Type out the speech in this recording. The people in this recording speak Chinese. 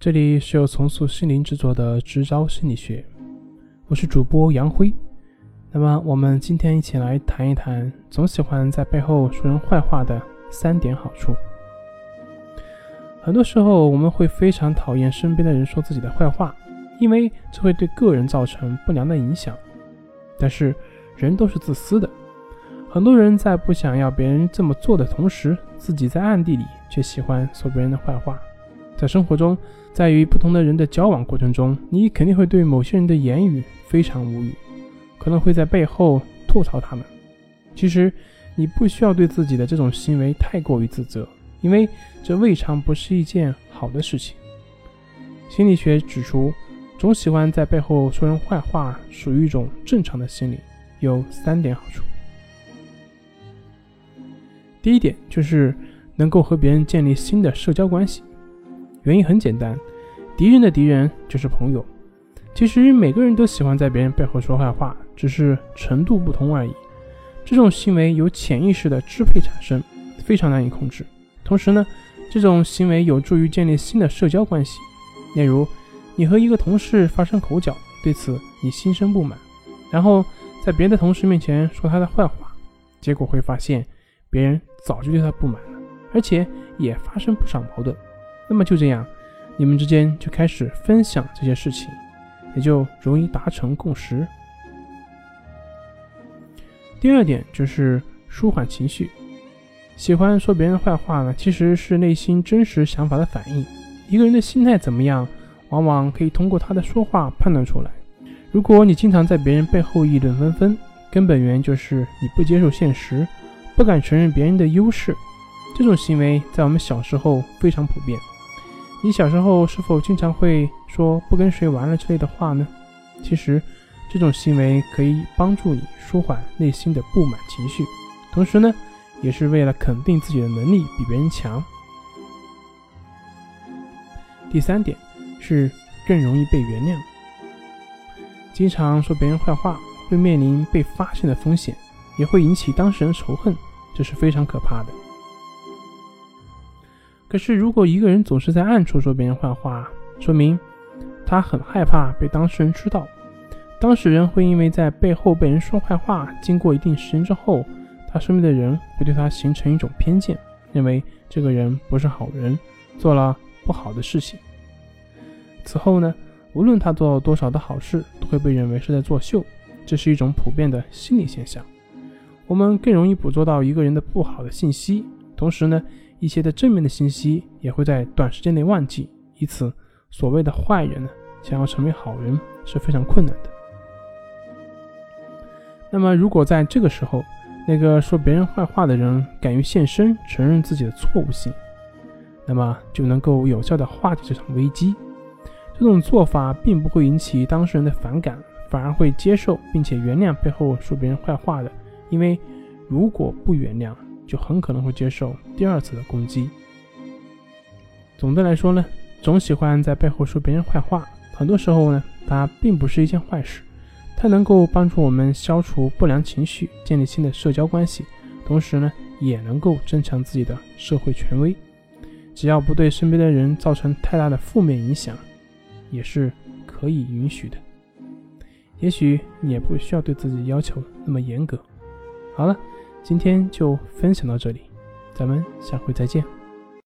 这里是由重塑心灵制作的直招心理学，我是主播杨辉。那么，我们今天一起来谈一谈总喜欢在背后说人坏话的三点好处。很多时候，我们会非常讨厌身边的人说自己的坏话，因为这会对个人造成不良的影响。但是，人都是自私的，很多人在不想要别人这么做的同时，自己在暗地里却喜欢说别人的坏话。在生活中，在与不同的人的交往过程中，你肯定会对某些人的言语非常无语，可能会在背后吐槽他们。其实，你不需要对自己的这种行为太过于自责，因为这未尝不是一件好的事情。心理学指出，总喜欢在背后说人坏话属于一种正常的心理，有三点好处。第一点就是能够和别人建立新的社交关系。原因很简单，敌人的敌人就是朋友。其实每个人都喜欢在别人背后说坏话，只是程度不同而已。这种行为由潜意识的支配产生，非常难以控制。同时呢，这种行为有助于建立新的社交关系。例如，你和一个同事发生口角，对此你心生不满，然后在别的同事面前说他的坏话，结果会发现别人早就对他不满了，而且也发生不少矛盾。那么就这样，你们之间就开始分享这些事情，也就容易达成共识。第二点就是舒缓情绪，喜欢说别人坏话呢，其实是内心真实想法的反应。一个人的心态怎么样，往往可以通过他的说话判断出来。如果你经常在别人背后议论纷纷，根本原因就是你不接受现实，不敢承认别人的优势。这种行为在我们小时候非常普遍。你小时候是否经常会说“不跟谁玩了”之类的话呢？其实，这种行为可以帮助你舒缓内心的不满情绪，同时呢，也是为了肯定自己的能力比别人强。第三点是更容易被原谅。经常说别人坏话，会面临被发现的风险，也会引起当事人仇恨，这是非常可怕的。可是，如果一个人总是在暗处说别人坏话，说明他很害怕被当事人知道。当事人会因为在背后被人说坏话，经过一定时间之后，他身边的人会对他形成一种偏见，认为这个人不是好人，做了不好的事情。此后呢，无论他做了多少的好事，都会被认为是在作秀。这是一种普遍的心理现象。我们更容易捕捉到一个人的不好的信息，同时呢。一些的正面的信息也会在短时间内忘记，因此，所谓的坏人呢，想要成为好人是非常困难的。那么，如果在这个时候，那个说别人坏话的人敢于现身，承认自己的错误性，那么就能够有效的化解这场危机。这种做法并不会引起当事人的反感，反而会接受并且原谅背后说别人坏话的，因为如果不原谅。就很可能会接受第二次的攻击。总的来说呢，总喜欢在背后说别人坏话，很多时候呢，它并不是一件坏事，它能够帮助我们消除不良情绪，建立新的社交关系，同时呢，也能够增强自己的社会权威。只要不对身边的人造成太大的负面影响，也是可以允许的。也许你也不需要对自己要求那么严格。好了。今天就分享到这里，咱们下回再见。